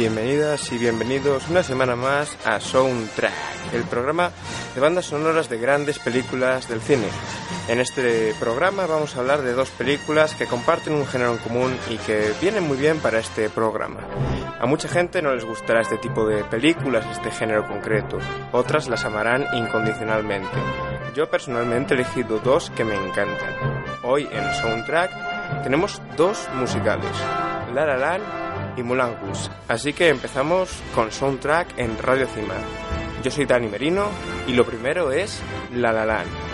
Bienvenidas y bienvenidos una semana más a Soundtrack, el programa de bandas sonoras de grandes películas del cine. En este programa vamos a hablar de dos películas que comparten un género en común y que vienen muy bien para este programa. A mucha gente no les gustará este tipo de películas, este género concreto, otras las amarán incondicionalmente. Yo personalmente he elegido dos que me encantan. Hoy en Soundtrack tenemos dos musicales, La La Land y Mulan Así que empezamos con Soundtrack en Radio Cima. Yo soy Dani Merino y lo primero es La La.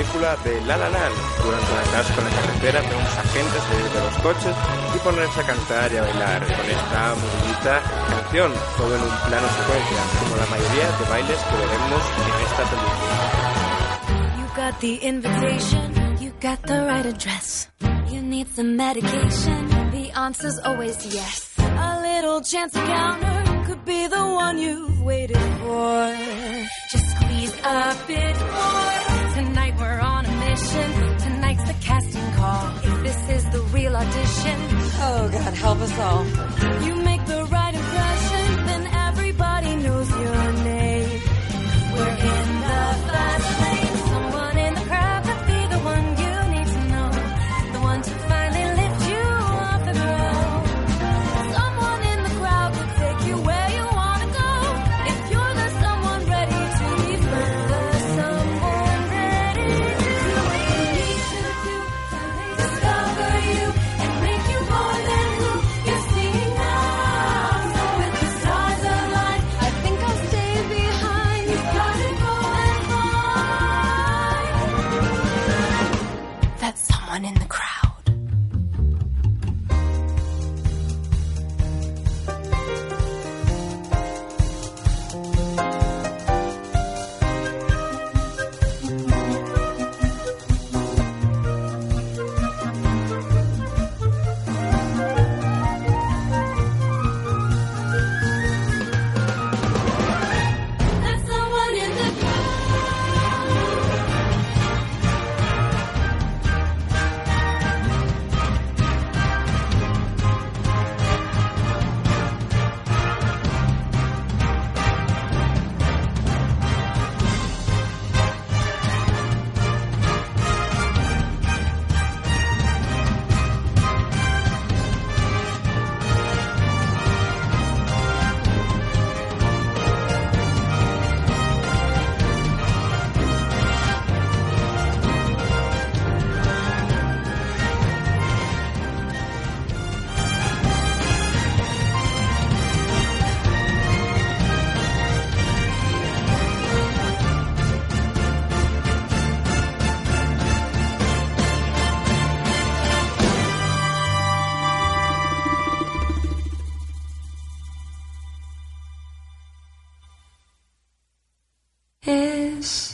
Película de La La Land. Durante una casa con la carretera vemos a gente salir de los coches y ponerse a cantar y a bailar con esta muy canción, todo en un plano secuencia, como la mayoría de bailes que veremos en esta película. You got the invitation, you got the right address. You need some medication, the answer's always yes. A little chance encounter could be the one you've waited for. A bit more. Tonight we're on a mission. Tonight's the casting call. If this is the real audition, Oh, God, help us all. you make the Is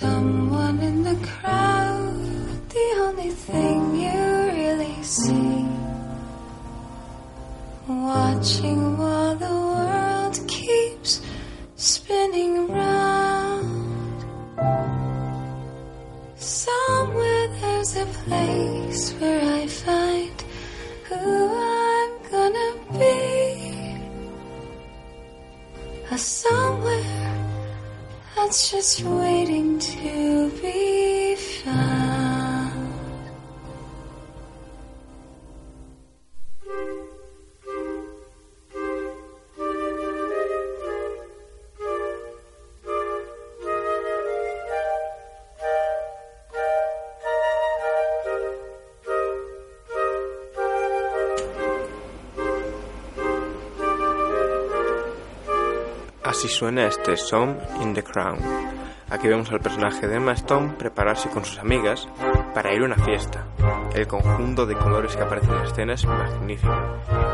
Así suena este Song in the Crown. Aquí vemos al personaje de Emma Stone prepararse con sus amigas para ir a una fiesta. El conjunto de colores que aparece en la escena es magnífico.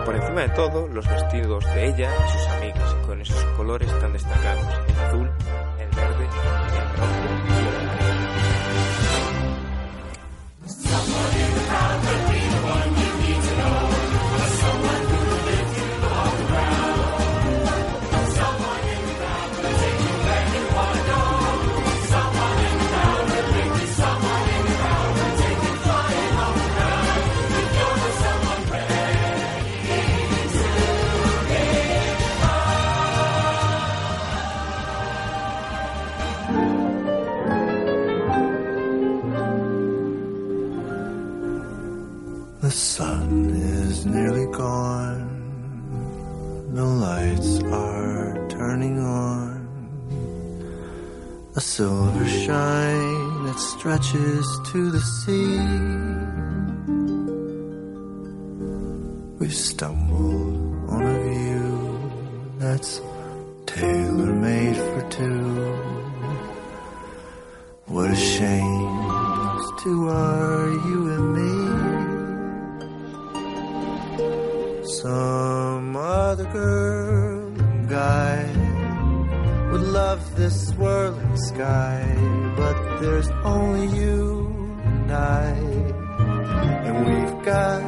Por encima de todo, los vestidos de ella y sus amigas, con esos colores tan destacados, el azul, el verde, rojo y el amarillo. Nearly gone. The lights are turning on. A silver shine that stretches to the sea. We've stumbled on a view that's tailor made for two. What a shame two this swirling sky, but there's only you and I, and we've got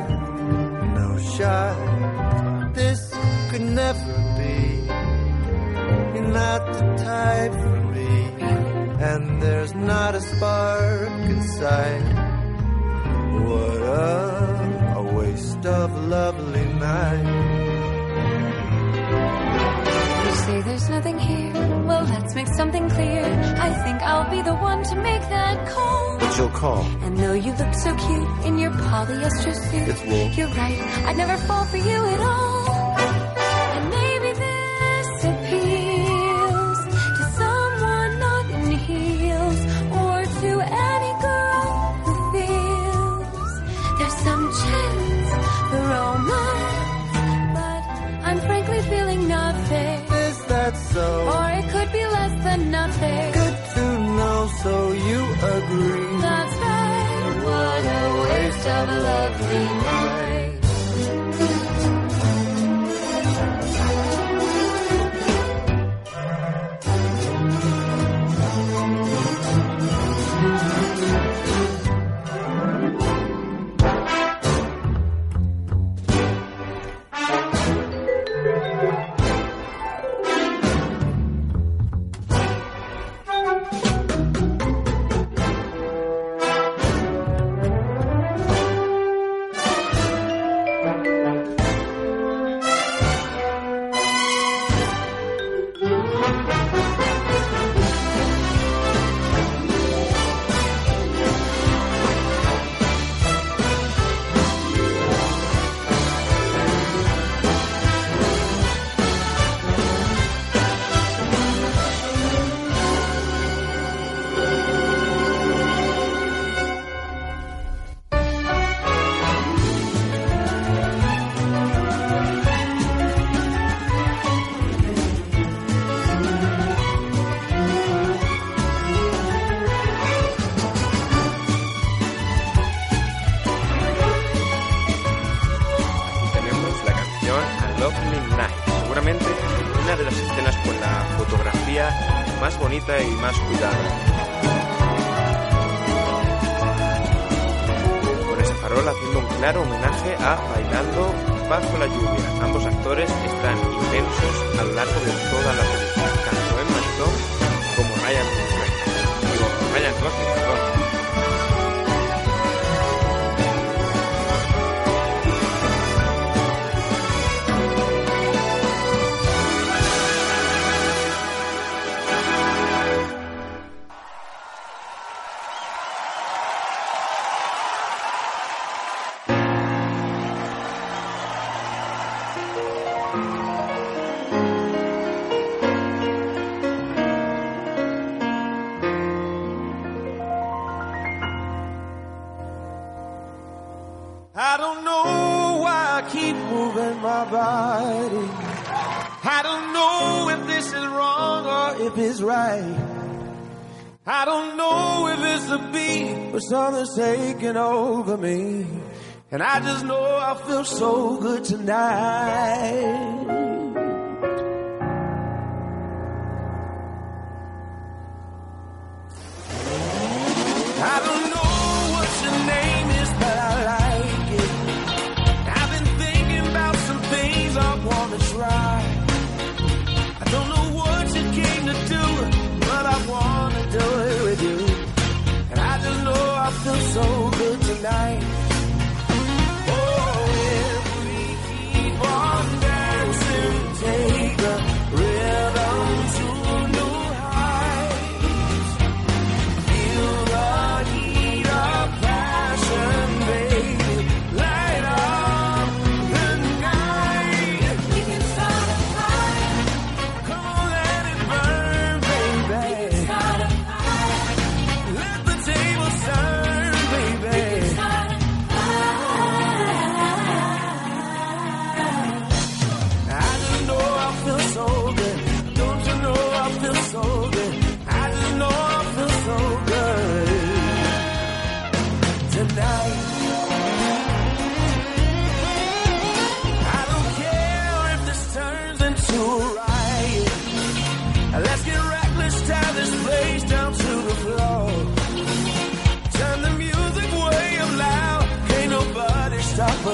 something clear. I think I'll be the one to make that call. Your call? And though you look so cute in your polyester suit, it's wool. You're right, I'd never fall for you at all. so you agree. That's right, what a waste of a lovely night. taking over me. And I just know I feel so good tonight.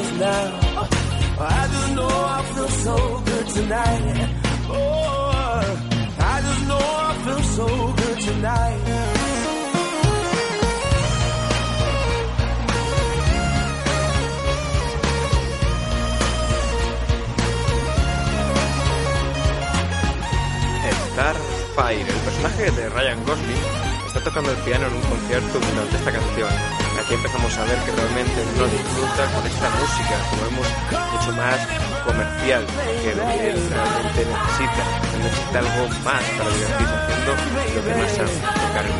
Yours now. Oh. Starfire, el personaje de Ryan Gosling, está tocando el piano en un concierto durante esta canción. Aquí empezamos a ver que realmente no disfruta con esta música, como vemos, mucho más comercial que lo que él realmente necesita. Él necesita algo más para divertirse haciendo lo que más sabe, tocar.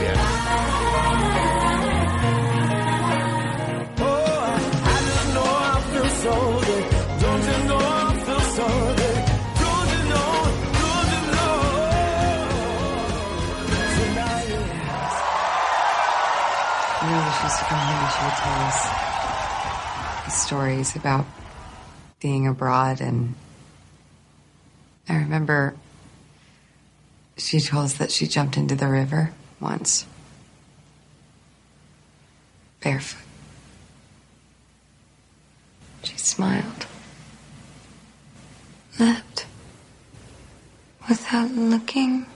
She would tell us stories about being abroad, and I remember she told us that she jumped into the river once, barefoot. She smiled, left without looking.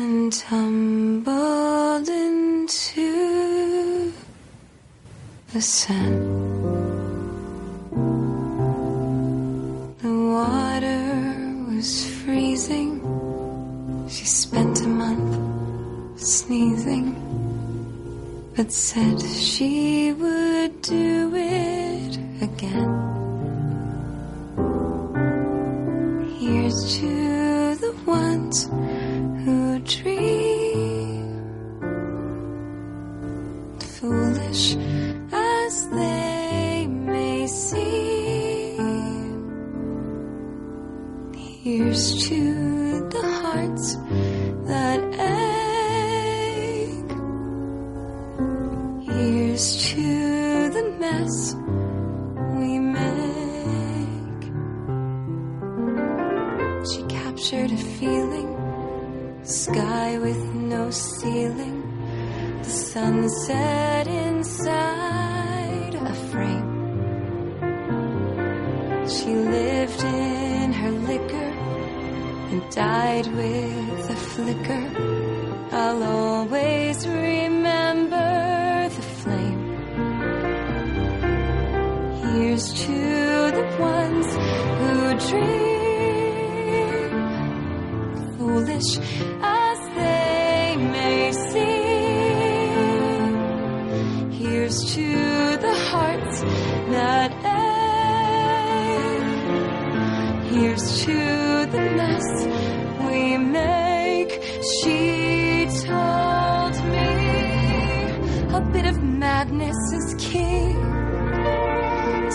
And tumbled into the sun. The water was freezing. She spent a month sneezing, but said she would do it again. Here's to the ones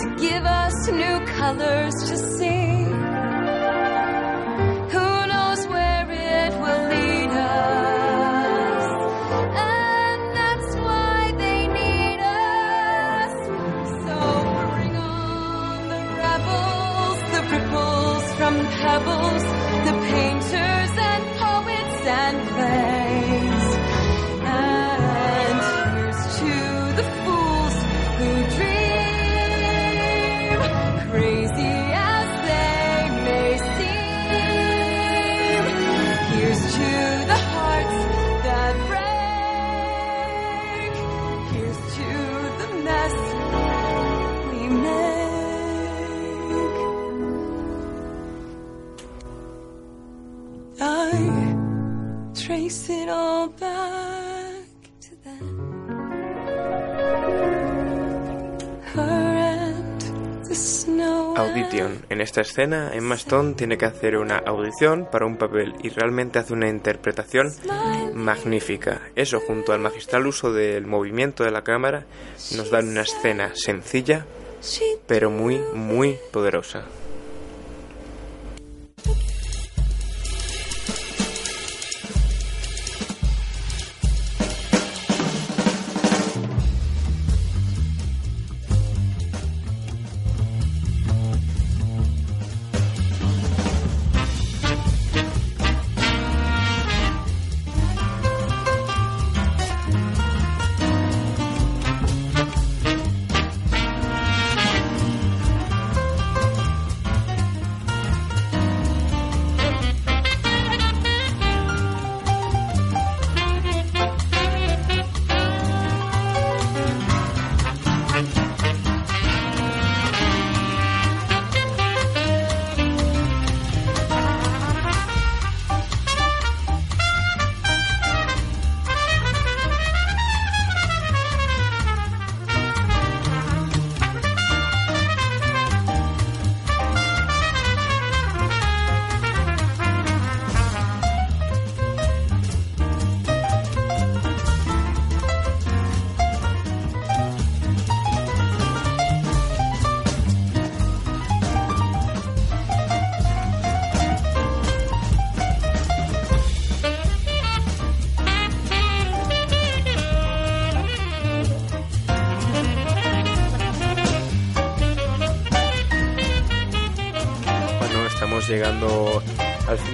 to give us new colors to see. Who knows where it will lead us? And that's why they need us. So bring on the rebels, the ripples from pebbles, the painters En esta escena, Emma Stone tiene que hacer una audición para un papel y realmente hace una interpretación magnífica. Eso, junto al magistral uso del movimiento de la cámara, nos dan una escena sencilla, pero muy, muy poderosa.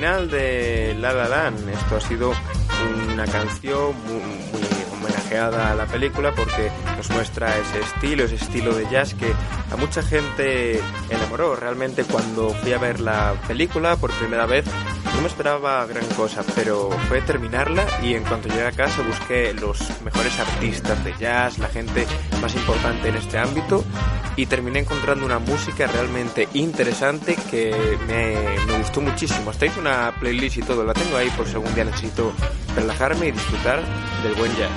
Final de La La Land. Esto ha sido una canción muy, homenajeada a la película porque nos muestra ese estilo, ese estilo de jazz que a mucha gente enamoró. Realmente cuando fui a ver la película por primera vez no me esperaba gran cosa, pero fue terminarla y en cuanto llegué a casa busqué los mejores artistas de jazz, la gente más importante en este ámbito y terminé encontrando una música realmente interesante que me, gustó muchísimo. Hasta hice una playlist y todo, la tengo ahí por si algún día necesito relajarme y disfrutar del buen jazz.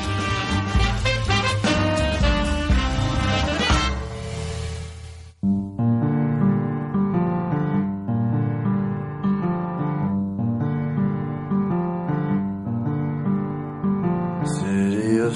City of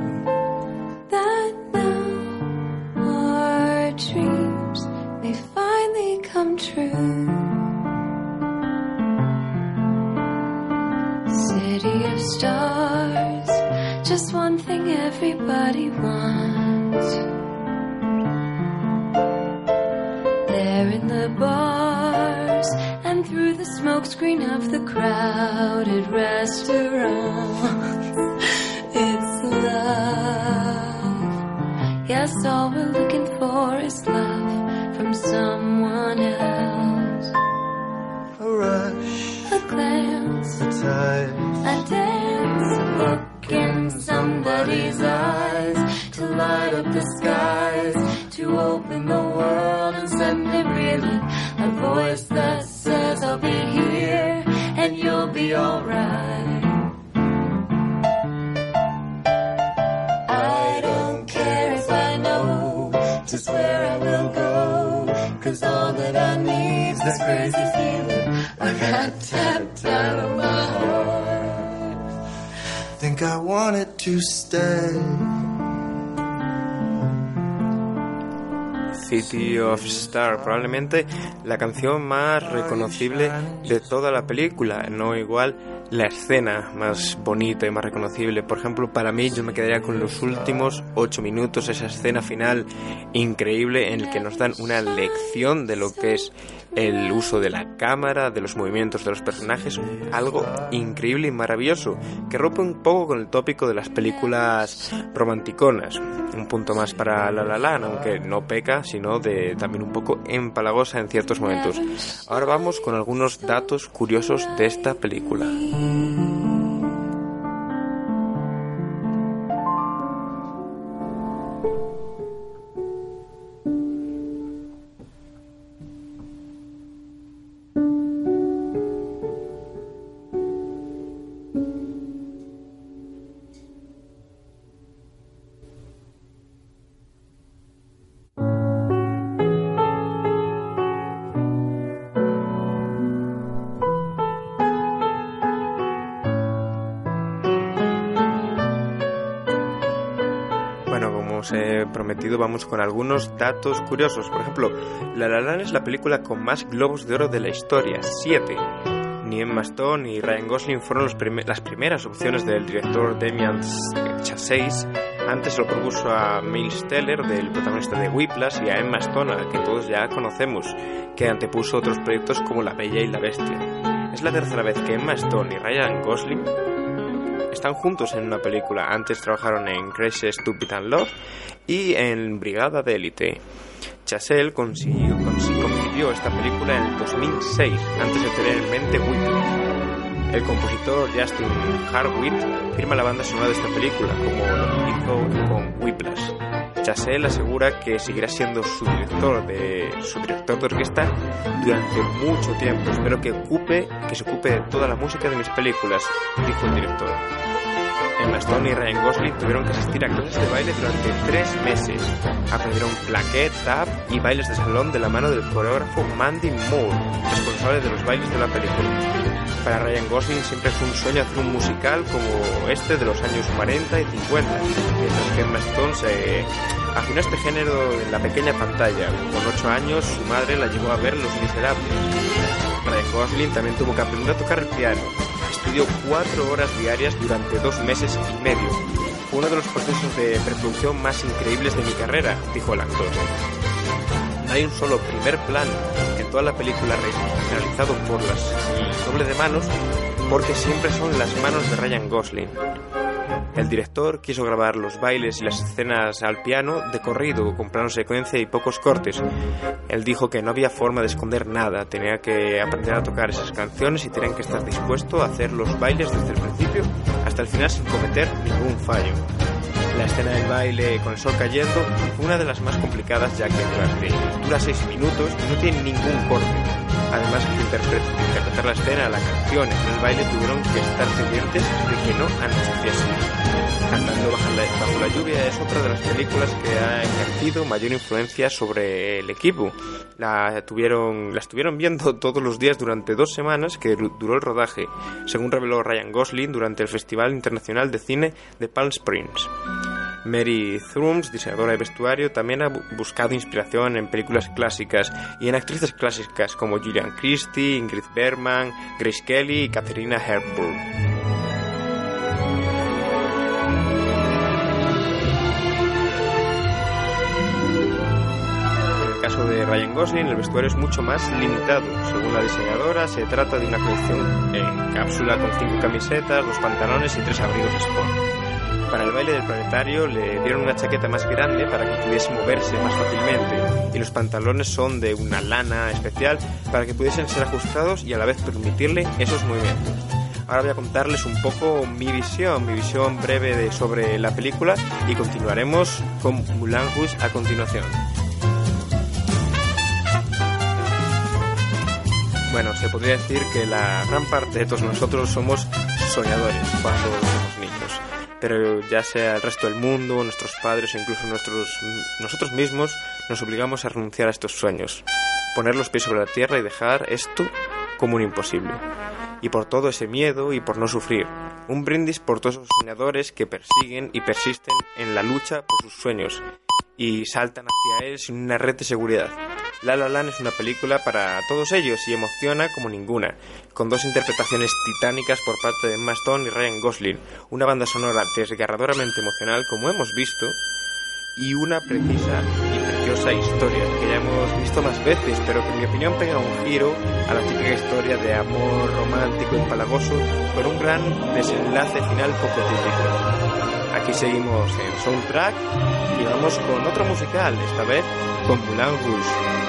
City of Star, probablemente la canción más reconocible de toda la película, no igual la escena más bonita y más reconocible. Por ejemplo, para mí yo me quedaría con los últimos ocho minutos, esa escena final increíble en el que nos dan una lección de lo que es el uso de la cámara, de los movimientos de los personajes, algo increíble y maravilloso, que rompe un poco con el tópico de las películas romanticonas. Un punto más para La La Land, aunque no peca, sino de también un poco empalagosa en ciertos momentos. Ahora vamos con algunos datos curiosos de esta película. Vamos con algunos datos curiosos. Por ejemplo, La La Land es la película con más globos de oro de la historia, siete. Ni Emma Stone ni Ryan Gosling fueron las primeras opciones del director Damian Chazelle. Antes lo propuso a Miles Teller, del protagonista de Whiplash, y a Emma Stone, al que todos ya conocemos, que antepuso otros proyectos como La Bella y la Bestia. Es la tercera vez que Emma Stone y Ryan Gosling están juntos en una película. Antes trabajaron en Crazy Stupid and Love y en Brigada de Élite. Chazelle consiguió, consi- concibió esta película en el 2006, antes de tener en mente Whiplash. El compositor Justin Harwitt firma la banda sonora de esta película, como lo hizo con Whiplash. Chazelle asegura que seguirá siendo su director de su director de orquesta durante mucho tiempo. Espero que ocupe, que se ocupe de toda la música de mis películas, dijo el director. Emma y Ryan Gosling tuvieron que asistir a clases de baile durante tres meses. Aprendieron claquet, tap y bailes de salón de la mano del coreógrafo Mandy Moore, responsable de los bailes de la película. Para Ryan Gosling siempre fue un sueño hacer un musical como este de los años 40 y 50, mientras que Emma Stone se afinó este género en la pequeña pantalla. Con 8 años su madre la llevó a ver Los Miserables. Ryan Gosling también tuvo que aprender a tocar el piano. Estudió 4 horas diarias durante dos meses y medio. Uno de los procesos de preproducción más increíbles de mi carrera, dijo el actor. No hay un solo primer plano en toda la película re- realizado por las doble de manos porque siempre son las manos de Ryan Gosling. El director quiso grabar los bailes y las escenas al piano de corrido, con plano secuencia y pocos cortes. Él dijo que no había forma de esconder nada, tenía que aprender a tocar esas canciones y tenían que estar dispuesto a hacer los bailes desde el principio hasta el final sin cometer ningún fallo. La escena del baile con el sol cayendo fue una de las más complicadas ya que durante, dura seis minutos y no tiene ningún corte. Además interpretar la escena, la canción y el baile tuvieron que estar pendientes de que no anocheciese. Cantando bajo la, bajo la lluvia es otra de las películas que ha ejercido mayor influencia sobre el equipo. La tuvieron, la estuvieron viendo todos los días durante dos semanas que du- duró el rodaje, según reveló Ryan Gosling durante el Festival Internacional de Cine de Palm Springs. Mary Thrums, diseñadora de vestuario, también ha bu- buscado inspiración en películas clásicas y en actrices clásicas como Gillian Christie, Ingrid Bergman, Grace Kelly y Katharina Hepburn. De Ryan Gosling, el vestuario es mucho más limitado. Según la diseñadora, se trata de una colección en cápsula con cinco camisetas, dos pantalones y tres abrigos sport. Para el baile del planetario le dieron una chaqueta más grande para que pudiese moverse más fácilmente y los pantalones son de una lana especial para que pudiesen ser ajustados y a la vez permitirle esos movimientos. Ahora voy a contarles un poco mi visión, mi visión breve de, sobre la película y continuaremos con Moulin Rouge a continuación. Bueno, se podría decir que la gran parte de todos nosotros somos soñadores cuando somos niños. Pero ya sea el resto del mundo, nuestros padres o incluso nuestros, nosotros mismos, nos obligamos a renunciar a estos sueños. Poner los pies sobre la tierra y dejar esto como un imposible. Y por todo ese miedo y por no sufrir. Un brindis por todos esos soñadores que persiguen y persisten en la lucha por sus sueños y saltan hacia él sin una red de seguridad. La La Land es una película para todos ellos y emociona como ninguna, con dos interpretaciones titánicas por parte de Emma Stone y Ryan Gosling, una banda sonora desgarradoramente emocional como hemos visto y una precisa y preciosa historia que ya hemos visto más veces, pero que en mi opinión pega un giro a la típica historia de amor romántico y palagoso con un gran desenlace final poco típico. Aquí seguimos en Soundtrack y vamos con otro musical, esta vez con Moulin Rouge.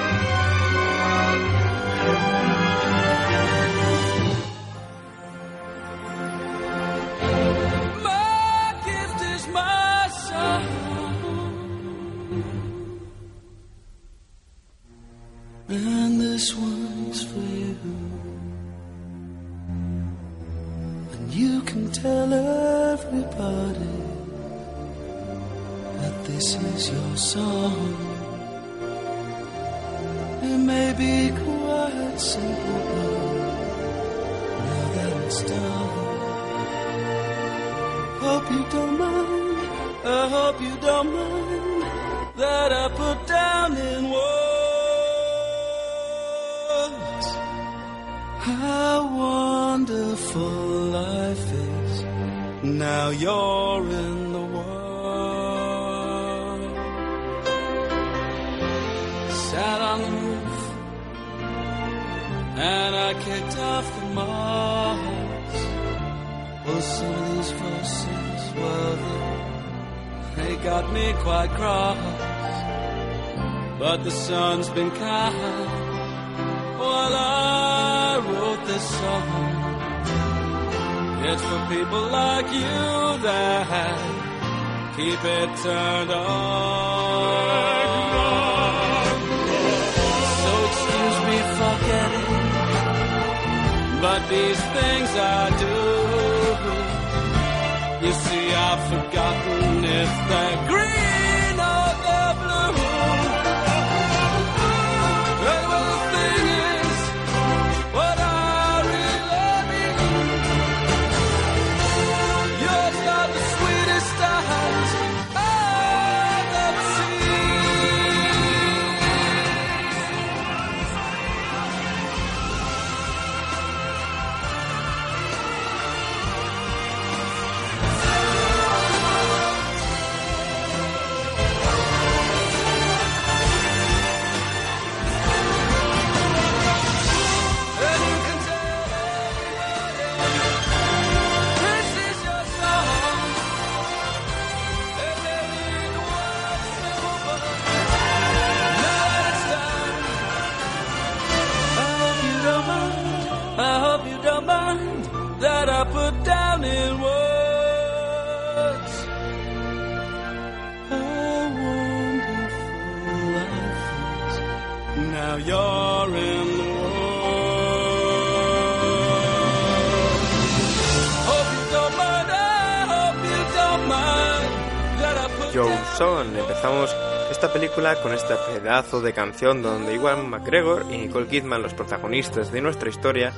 Con este pedazo de canción donde Iwan McGregor y Nicole Kidman, los protagonistas de nuestra historia,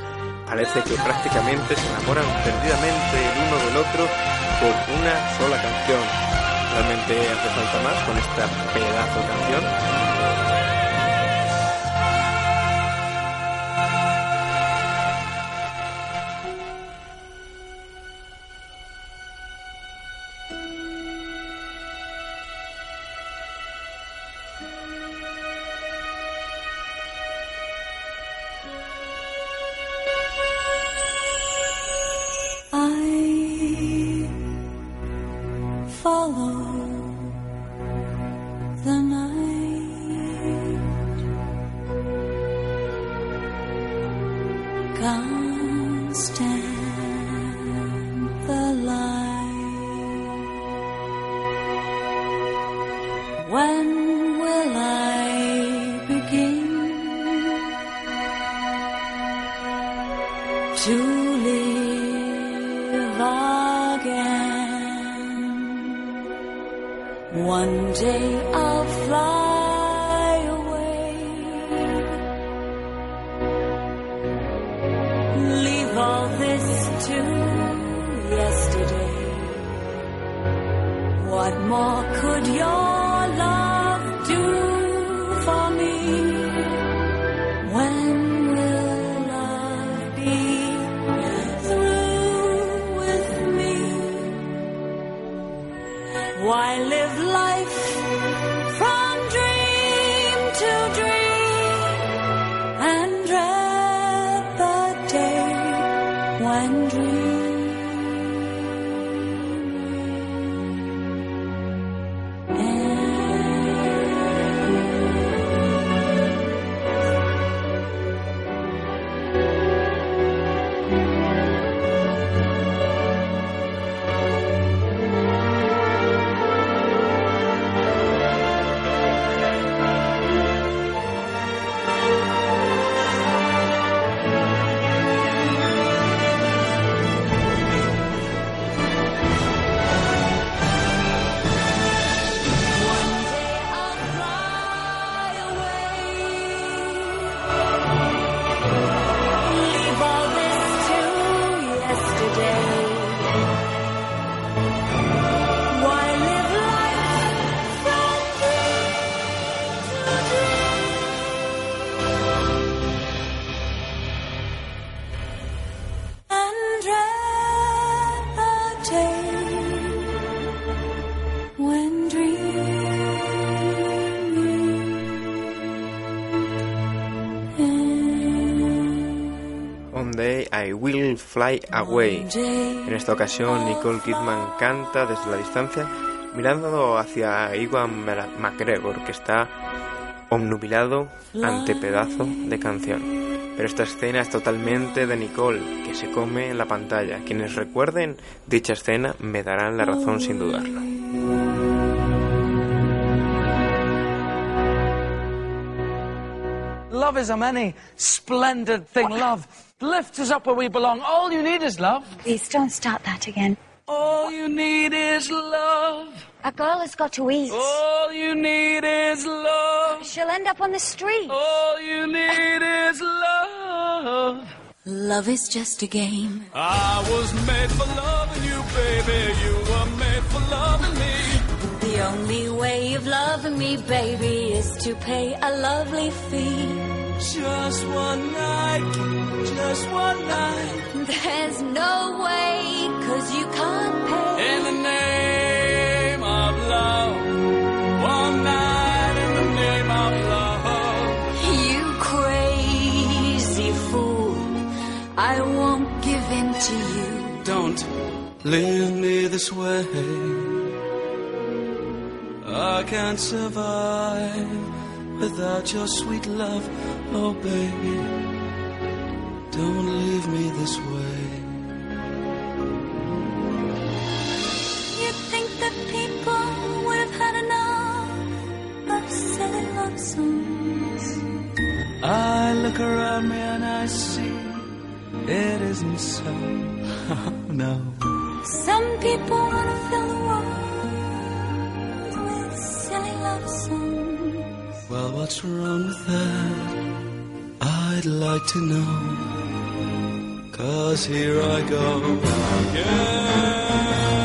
parece que prácticamente se enamoran perdidamente el uno del otro por una sola canción. Realmente hace falta más con esta pedazo de canción. 사랑 Fly Away. En esta ocasión Nicole Kidman canta desde la distancia mirando hacia Iwan McGregor que está omnubilado ante pedazo de canción. Pero esta escena es totalmente de Nicole, que se come en la pantalla. Quienes recuerden dicha escena me darán la razón sin dudarlo. Love is a many splendid thing. Love lifts us up where we belong. All you need is love. Please don't start that again. All you need is love. A girl has got to eat. All you need is love. She'll end up on the street. All you need is love. Love is just a game. I was made for loving you, baby. You were made for loving me. The only way of loving me, baby, is to pay a lovely fee. Just one night, just one night. There's no way, cause you can't pay. In the name of love. One night in the name of love. You crazy fool. I won't give in to you. Don't leave me this way. I can't survive without your sweet love. Oh, baby, don't leave me this way. You think that people would have had enough of silly love songs? I look around me and I see it isn't so. no. Some people want to fill what's wrong with that? I'd like to know. Cause here I go. Yeah.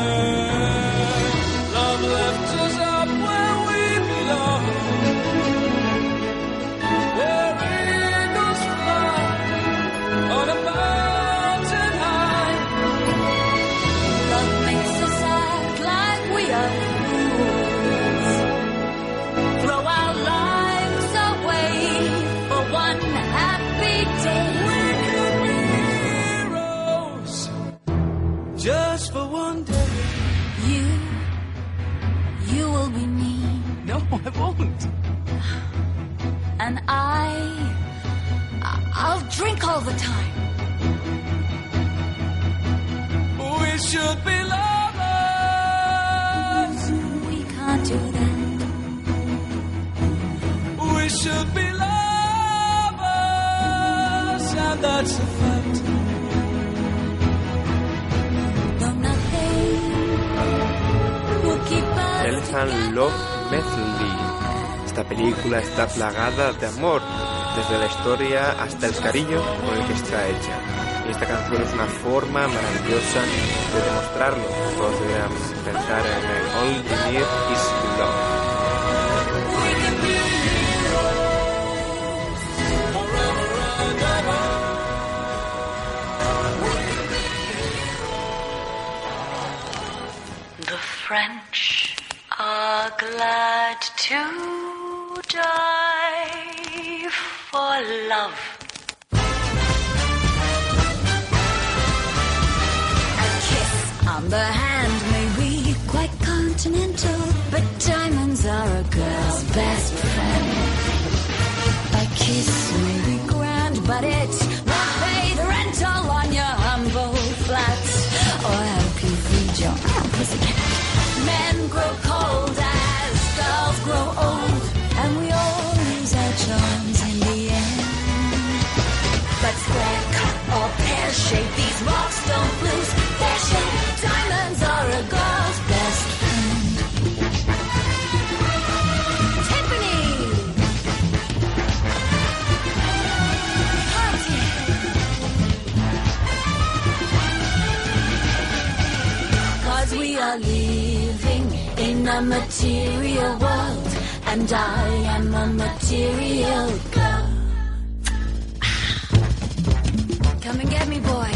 I won't. and I, I- I'll drink all the time. We should be lovers. We can't do that. We should be lovers, and that's a fact. Though nothing will keep us Elephant Love Medley. Esta película está plagada de amor, desde la historia hasta el cariño con el que está hecha. Y esta canción es una forma maravillosa de demostrarlo. Todos deberían pensar en All You Need Is Love. The French are glad to die for love. A kiss on the hand may be quite continental, but diamonds are a girl's best friend. A kiss may be grand, but it won't pay the rental on your humble flat or help you feed your pussycat. Men grow cold pear shape, these rocks don't lose their shape. Diamonds are a girl's best friend. Tiffany! Cause we are living in a material world, and I am a material Come and get me, boys.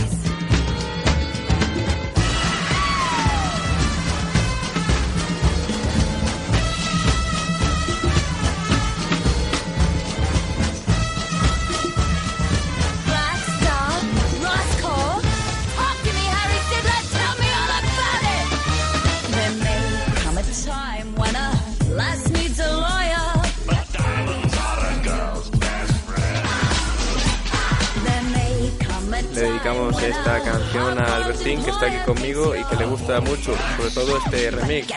Esta canción a Albertín que está aquí conmigo y que le gusta mucho, sobre todo este remix.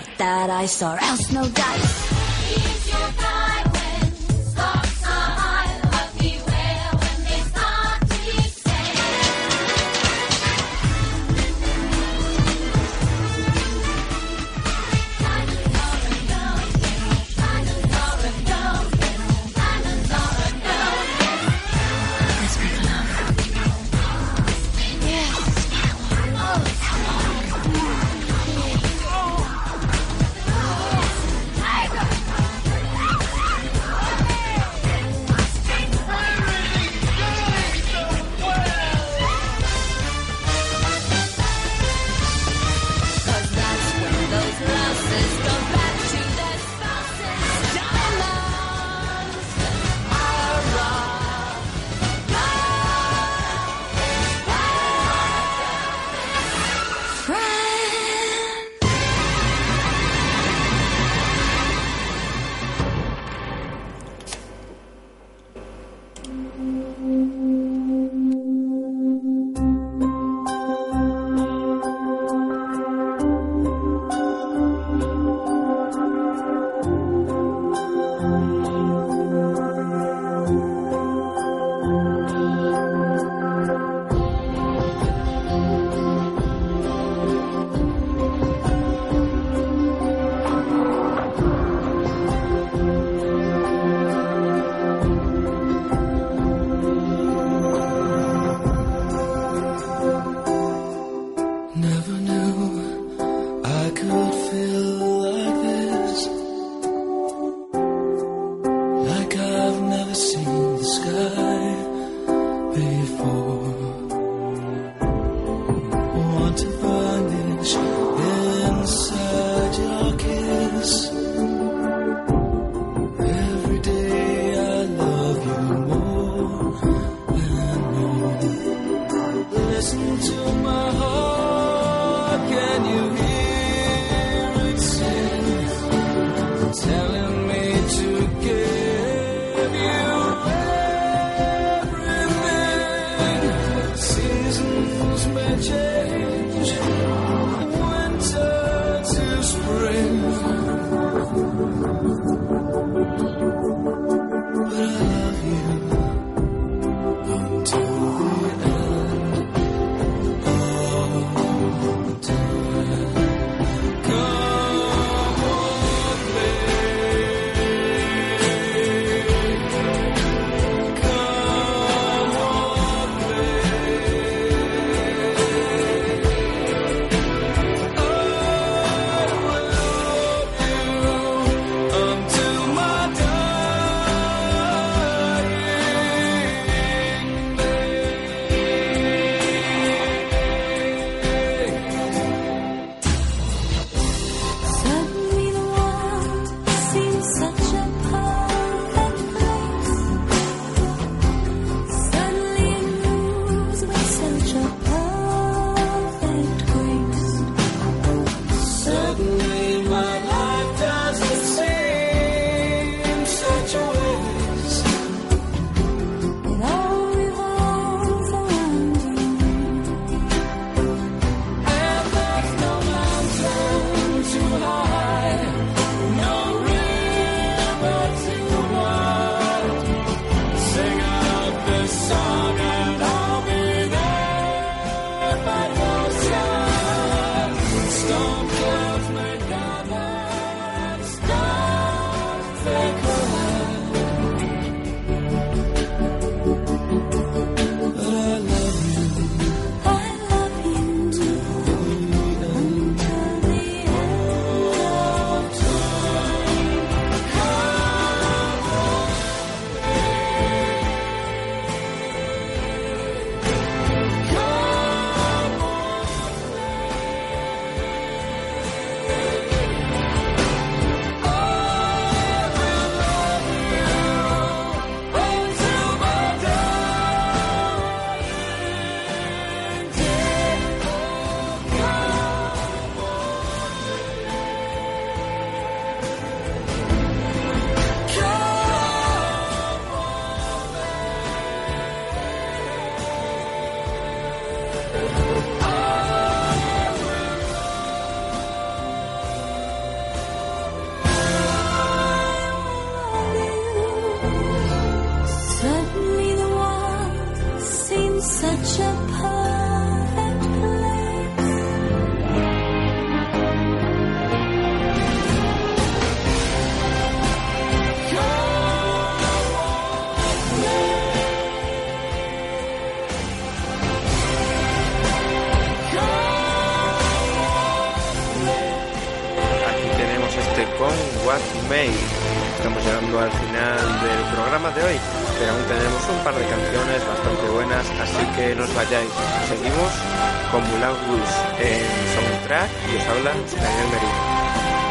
con Moulin Rouge eh, en soundtrack y os habla Daniel Merino.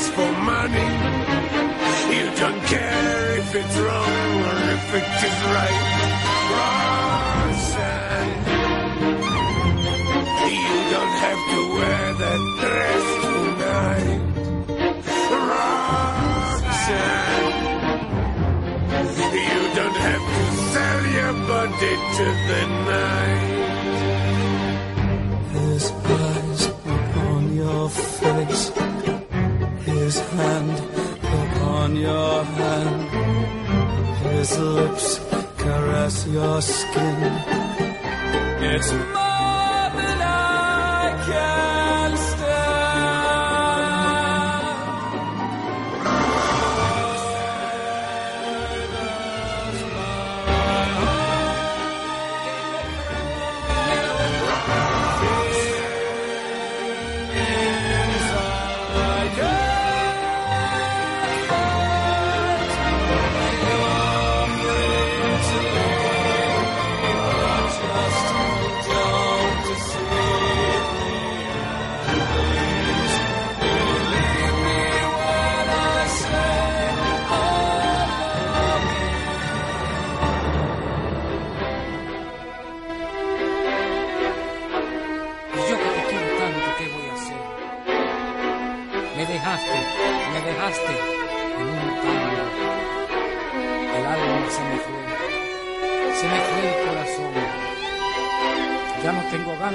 It's for money. You don't care if it's wrong or if it is right. Roxanne. you don't have to wear that dress tonight. Roxanne. you don't have to sell your body to the night. His eyes upon your face his hand upon your hand, his lips caress your skin. It's more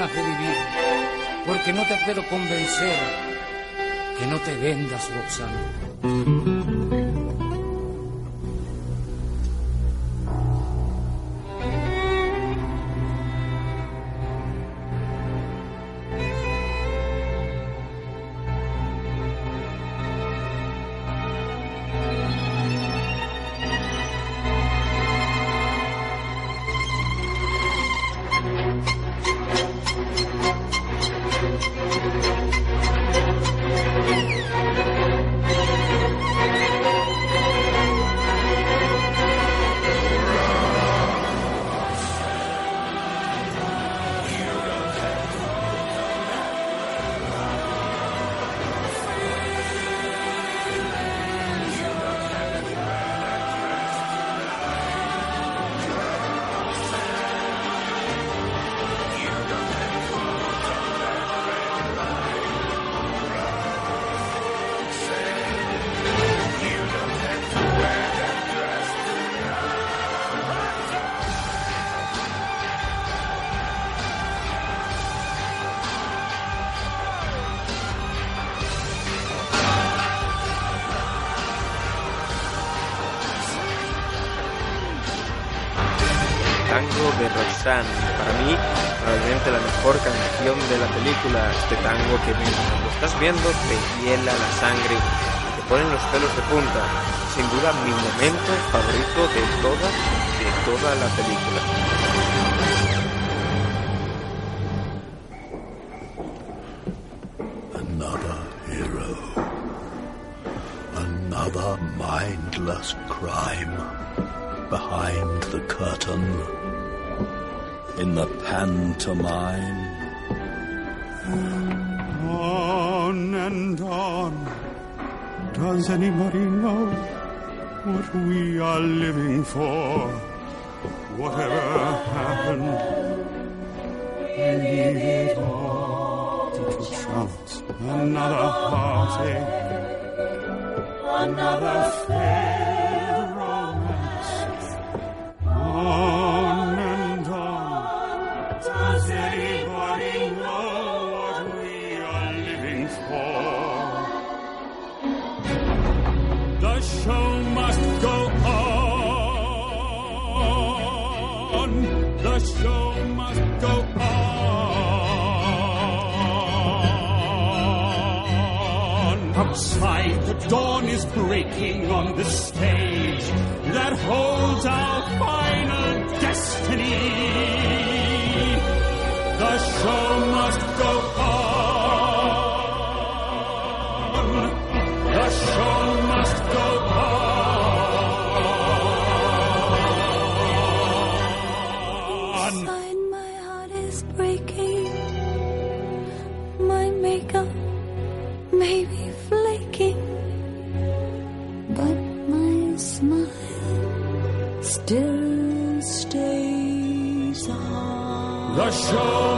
vivir, porque no te puedo convencer que no te vendas, Roxana. Te hiela la sangre y te ponen los pelos de punta. Sin duda mi momento favorito de toda, de toda la película. Another hero. Another mindless crime. Behind the curtain. In the pantomime. Does anybody know what we are living for? Whatever happened, we leave it all to chance. Another heartache, another failed dawn is breaking on the stage that holds our final destiny. The show must go on.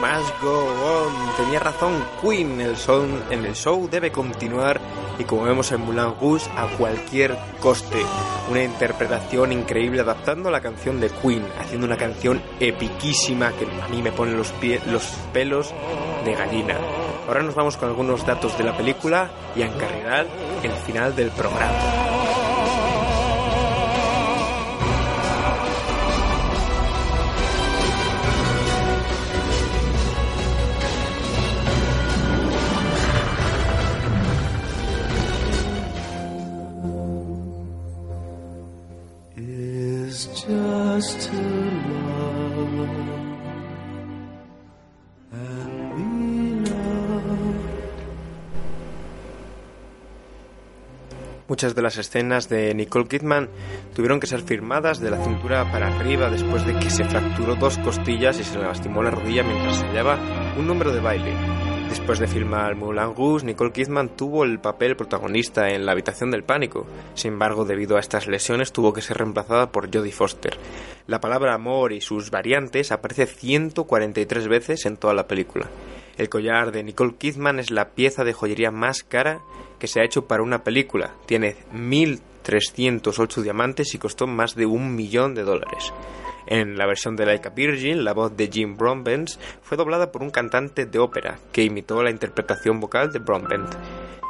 Must go on. Tenía razón Queen, el son en el show debe continuar y como vemos en Moulin Rouge a cualquier coste. Una interpretación increíble adaptando la canción de Queen, haciendo una canción epiquísima que a mí me pone los, pie- los pelos de gallina. Ahora nos vamos con algunos datos de la película y a encarrilar el final del programa. Muchas de las escenas de Nicole Kidman tuvieron que ser firmadas de la cintura para arriba después de que se fracturó dos costillas y se le lastimó la rodilla mientras se hallaba un número de baile. Después de filmar Moulin Rouge, Nicole Kidman tuvo el papel protagonista en La habitación del pánico. Sin embargo, debido a estas lesiones, tuvo que ser reemplazada por Jodie Foster. La palabra amor y sus variantes aparece 143 veces en toda la película. El collar de Nicole Kidman es la pieza de joyería más cara que se ha hecho para una película. Tiene 1.308 diamantes y costó más de un millón de dólares. En la versión de Like a Virgin, la voz de Jim Broadbent fue doblada por un cantante de ópera que imitó la interpretación vocal de Broadbent.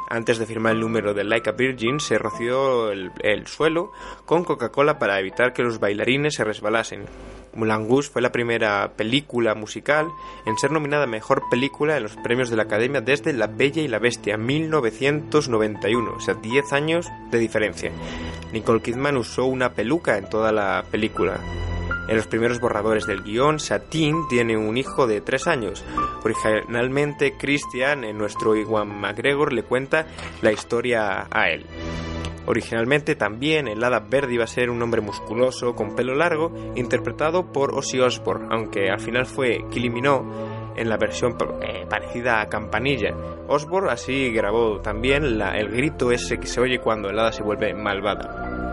Antes de firmar el número de Like a Virgin, se roció el, el suelo con Coca-Cola para evitar que los bailarines se resbalasen. Moulin Rouge fue la primera película musical en ser nominada a Mejor Película en los premios de la Academia desde La Bella y la Bestia, 1991, o sea, 10 años de diferencia. Nicole Kidman usó una peluca en toda la película. En los primeros borradores del guion, Satine tiene un hijo de 3 años. Originalmente, Christian, en nuestro Iwan McGregor, le cuenta la historia a él. Originalmente también el hada verde iba a ser un hombre musculoso con pelo largo, interpretado por Ozzy Osbourne, aunque al final fue Kylie Minogue en la versión eh, parecida a Campanilla. Osbourne así grabó también el grito ese que se oye cuando el hada se vuelve malvada.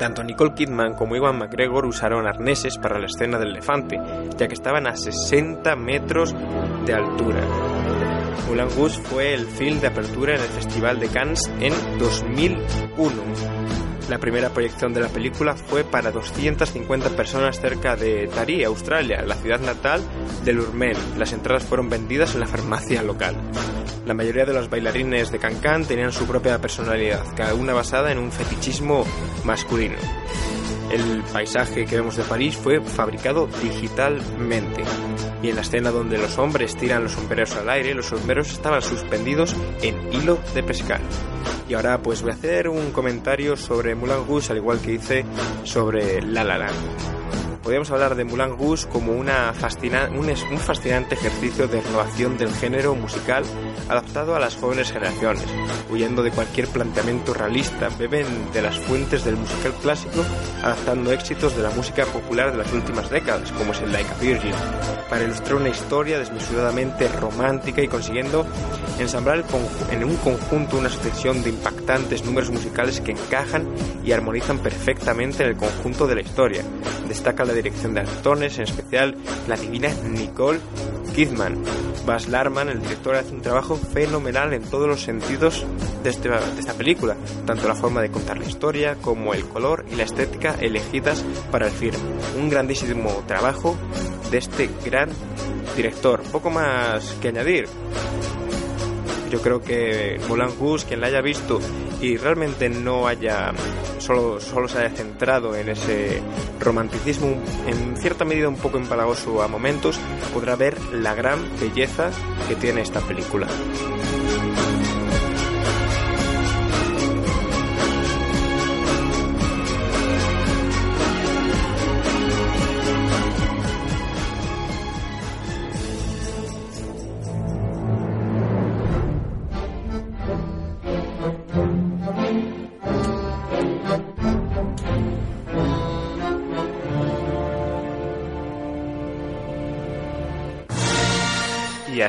Tanto Nicole Kidman como Iwan McGregor usaron arneses para la escena del elefante, ya que estaban a 60 metros de altura. Moulin Rouge fue el film de apertura en el Festival de Cannes en 2001. La primera proyección de la película fue para 250 personas cerca de Tari, Australia, la ciudad natal de Lurmen. Las entradas fueron vendidas en la farmacia local. La mayoría de los bailarines de Cancan tenían su propia personalidad, cada una basada en un fetichismo masculino. El paisaje que vemos de París fue fabricado digitalmente. Y en la escena donde los hombres tiran los sombreros al aire, los sombreros estaban suspendidos en hilo de pescar. Y ahora pues voy a hacer un comentario sobre Moulin Rouge, al igual que hice sobre La La Land. Podríamos hablar de Moulin Rouge como una fascina- un, un fascinante ejercicio de renovación del género musical adaptado a las jóvenes generaciones. Huyendo de cualquier planteamiento realista, beben de las fuentes del musical clásico, adaptando éxitos de la música popular de las últimas décadas, como es el Like a Virgin, para ilustrar una historia desmesuradamente romántica y consiguiendo ensamblar en un conjunto una sucesión de impactantes números musicales que encajan y armonizan perfectamente en el conjunto de la historia. Destaca la dirección de actores, en especial la divina Nicole Kidman. Baz Luhrmann, el director, hace un trabajo fenomenal en todos los sentidos de, este- de esta película, tanto la forma de contar la historia como el color y la estética elegidas para el film. Un grandísimo trabajo de este gran director. Poco más que añadir. Yo creo que Moulin Rouge, quien la haya visto y realmente no haya solo, solo se haya centrado en ese romanticismo en cierta medida un poco empalagoso a momentos, podrá ver la gran belleza que tiene esta película.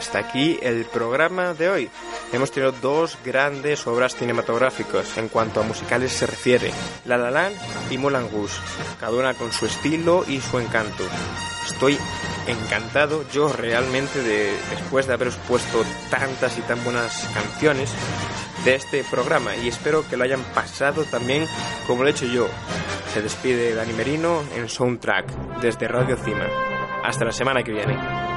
Hasta aquí el programa de hoy. Hemos tenido dos grandes obras cinematográficas en cuanto a musicales se refiere, La La Land y Moulin Rouge, cada una con su estilo y su encanto. Estoy encantado yo realmente de después de haberos puesto tantas y tan buenas canciones de este programa y espero que lo hayan pasado también como lo he hecho yo. Se despide Dani Merino en Soundtrack desde Radio Cima. Hasta la semana que viene.